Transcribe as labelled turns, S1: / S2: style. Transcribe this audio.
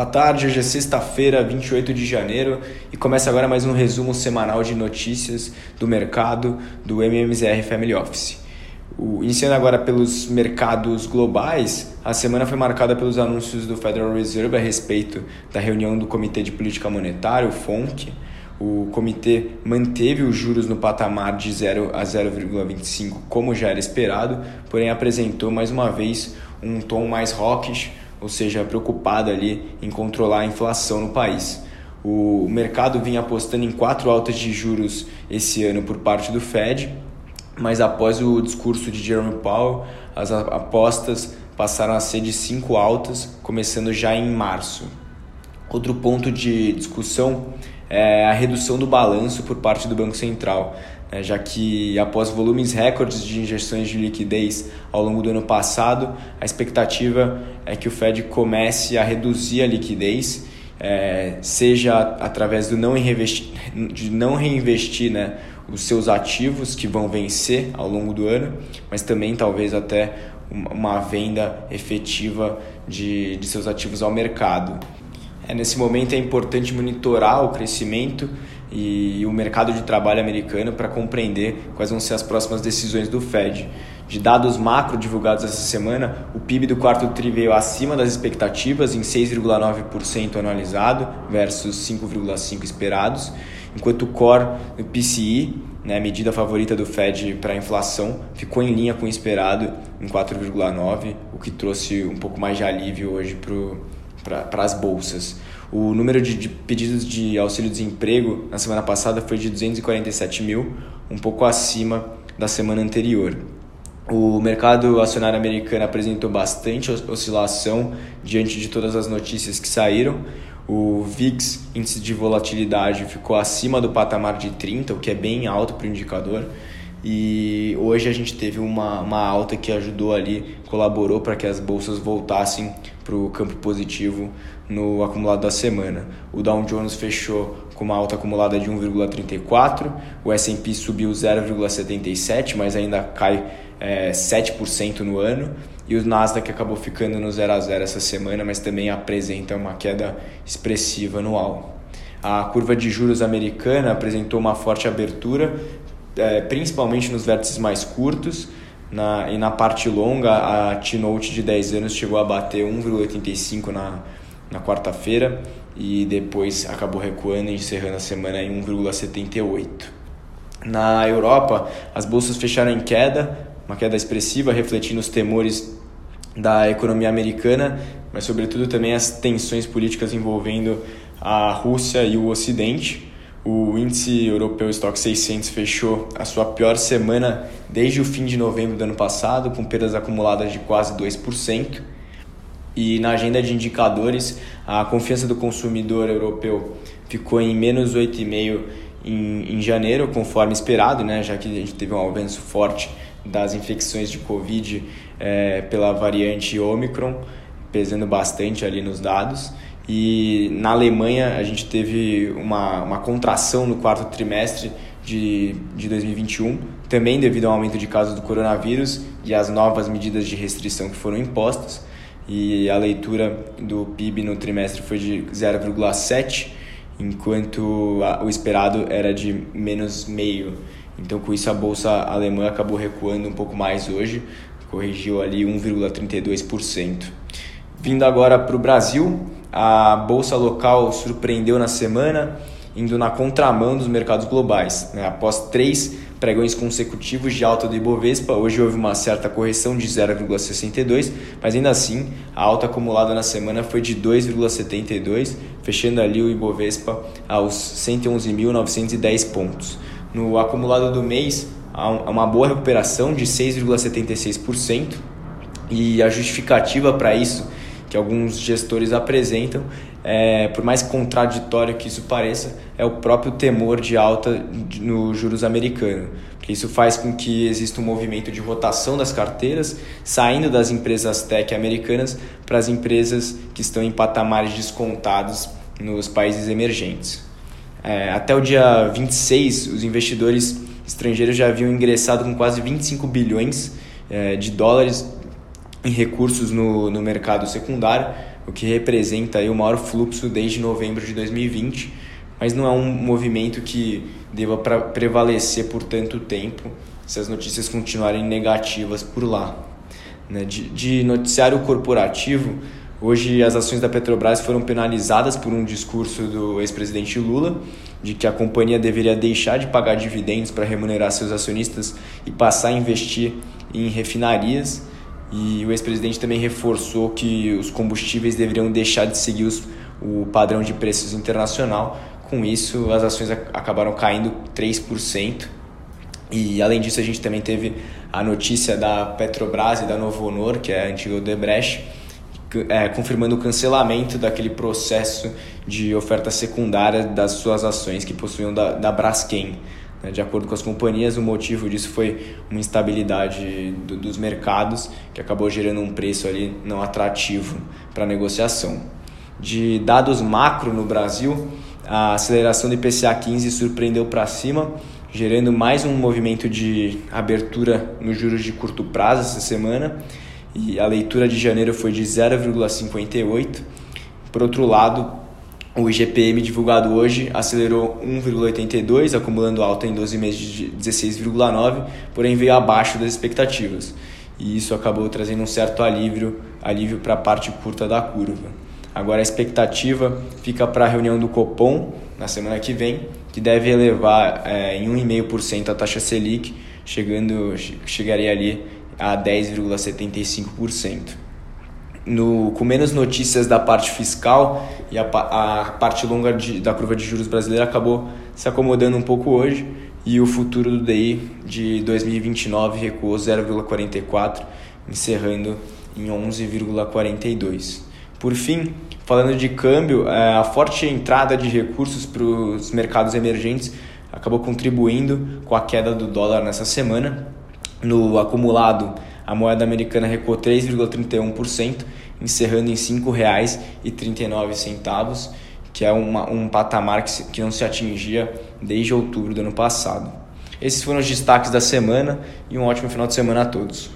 S1: Boa tarde, hoje é sexta-feira, 28 de janeiro e começa agora mais um resumo semanal de notícias do mercado do MMZR Family Office. O, iniciando agora pelos mercados globais, a semana foi marcada pelos anúncios do Federal Reserve a respeito da reunião do Comitê de Política Monetária, o FONC. O comitê manteve os juros no patamar de 0 a 0,25, como já era esperado, porém apresentou mais uma vez um tom mais hawkish ou seja, preocupada ali em controlar a inflação no país. O mercado vinha apostando em quatro altas de juros esse ano por parte do Fed, mas após o discurso de Jerome Powell, as apostas passaram a ser de cinco altas, começando já em março. Outro ponto de discussão é a redução do balanço por parte do Banco Central né, já que após volumes recordes de injeções de liquidez ao longo do ano passado, a expectativa é que o Fed comece a reduzir a liquidez, é, seja através do não de não reinvestir né, os seus ativos que vão vencer ao longo do ano, mas também talvez até uma venda efetiva de, de seus ativos ao mercado. É, nesse momento é importante monitorar o crescimento e o mercado de trabalho americano para compreender quais vão ser as próximas decisões do Fed. De dados macro divulgados essa semana, o PIB do quarto TRI veio acima das expectativas em 6,9% anualizado versus 5,5% esperados, enquanto o core do PCI, né, medida favorita do Fed para a inflação, ficou em linha com o esperado em 4,9%, o que trouxe um pouco mais de alívio hoje para as bolsas. O número de, de pedidos de auxílio-desemprego na semana passada foi de 247 mil, um pouco acima da semana anterior. O mercado acionário americano apresentou bastante oscilação diante de todas as notícias que saíram. O VIX, índice de volatilidade, ficou acima do patamar de 30, o que é bem alto para o indicador. E hoje a gente teve uma, uma alta que ajudou ali, colaborou para que as bolsas voltassem para o campo positivo no acumulado da semana. O Dow Jones fechou com uma alta acumulada de 1,34, o S&P subiu 0,77, mas ainda cai é, 7% no ano, e o Nasdaq acabou ficando no 0 a 0 essa semana, mas também apresenta uma queda expressiva anual. A curva de juros americana apresentou uma forte abertura, é, principalmente nos vértices mais curtos, na, e na parte longa, a T-Note de 10 anos chegou a bater 1,85 na, na quarta-feira e depois acabou recuando, encerrando a semana em 1,78. Na Europa, as bolsas fecharam em queda, uma queda expressiva, refletindo os temores da economia americana, mas sobretudo também as tensões políticas envolvendo a Rússia e o Ocidente. O índice europeu Stock 600 fechou a sua pior semana desde o fim de novembro do ano passado, com perdas acumuladas de quase 2%. E na agenda de indicadores, a confiança do consumidor europeu ficou em menos 8,5% em, em janeiro, conforme esperado, né, já que a gente teve um avanço forte das infecções de Covid é, pela variante Omicron, pesando bastante ali nos dados. E na Alemanha a gente teve uma, uma contração no quarto trimestre de, de 2021, também devido ao aumento de casos do coronavírus e às novas medidas de restrição que foram impostas. E a leitura do PIB no trimestre foi de 0,7, enquanto a, o esperado era de menos meio. Então, com isso, a bolsa alemã acabou recuando um pouco mais hoje, corrigiu ali 1,32%. Vindo agora para o Brasil, a bolsa local surpreendeu na semana, indo na contramão dos mercados globais. Né? Após três pregões consecutivos de alta do Ibovespa, hoje houve uma certa correção de 0,62, mas ainda assim a alta acumulada na semana foi de 2,72, fechando ali o Ibovespa aos 111.910 pontos. No acumulado do mês, há uma boa recuperação de 6,76%, e a justificativa para isso que alguns gestores apresentam, é, por mais contraditório que isso pareça, é o próprio temor de alta no juros americano. Porque isso faz com que exista um movimento de rotação das carteiras, saindo das empresas tech americanas para as empresas que estão em patamares descontados nos países emergentes. É, até o dia 26, os investidores estrangeiros já haviam ingressado com quase 25 bilhões é, de dólares em recursos no, no mercado secundário, o que representa aí o maior fluxo desde novembro de 2020, mas não é um movimento que deva prevalecer por tanto tempo se as notícias continuarem negativas por lá. Né? De, de noticiário corporativo, Hoje, as ações da Petrobras foram penalizadas por um discurso do ex-presidente Lula de que a companhia deveria deixar de pagar dividendos para remunerar seus acionistas e passar a investir em refinarias. E o ex-presidente também reforçou que os combustíveis deveriam deixar de seguir os, o padrão de preços internacional. Com isso, as ações acabaram caindo 3%. E além disso, a gente também teve a notícia da Petrobras e da Novo Honor, que é a antiga Odebrecht, é, confirmando o cancelamento daquele processo de oferta secundária das suas ações que possuíam da, da Braskem. Né? De acordo com as companhias, o motivo disso foi uma instabilidade do, dos mercados que acabou gerando um preço ali não atrativo para negociação. De dados macro no Brasil, a aceleração do IPCA 15 surpreendeu para cima, gerando mais um movimento de abertura nos juros de curto prazo essa semana e a leitura de janeiro foi de 0,58. Por outro lado, o IGPM divulgado hoje acelerou 1,82, acumulando alta em 12 meses de 16,9, porém veio abaixo das expectativas. E isso acabou trazendo um certo alívio, alívio para a parte curta da curva. Agora a expectativa fica para a reunião do Copom na semana que vem, que deve elevar é, em 1,5% a taxa Selic, chegando, chegaria ali a 10,75%. No, com menos notícias da parte fiscal e a, a parte longa de, da curva de juros brasileira acabou se acomodando um pouco hoje e o futuro do DI de 2029 recuou 0,44, encerrando em 11,42. Por fim, falando de câmbio, é, a forte entrada de recursos para os mercados emergentes acabou contribuindo com a queda do dólar nessa semana no acumulado, a moeda americana recuou 3,31%, encerrando em R$ 5,39, que é uma, um patamar que, que não se atingia desde outubro do ano passado. Esses foram os destaques da semana e um ótimo final de semana a todos.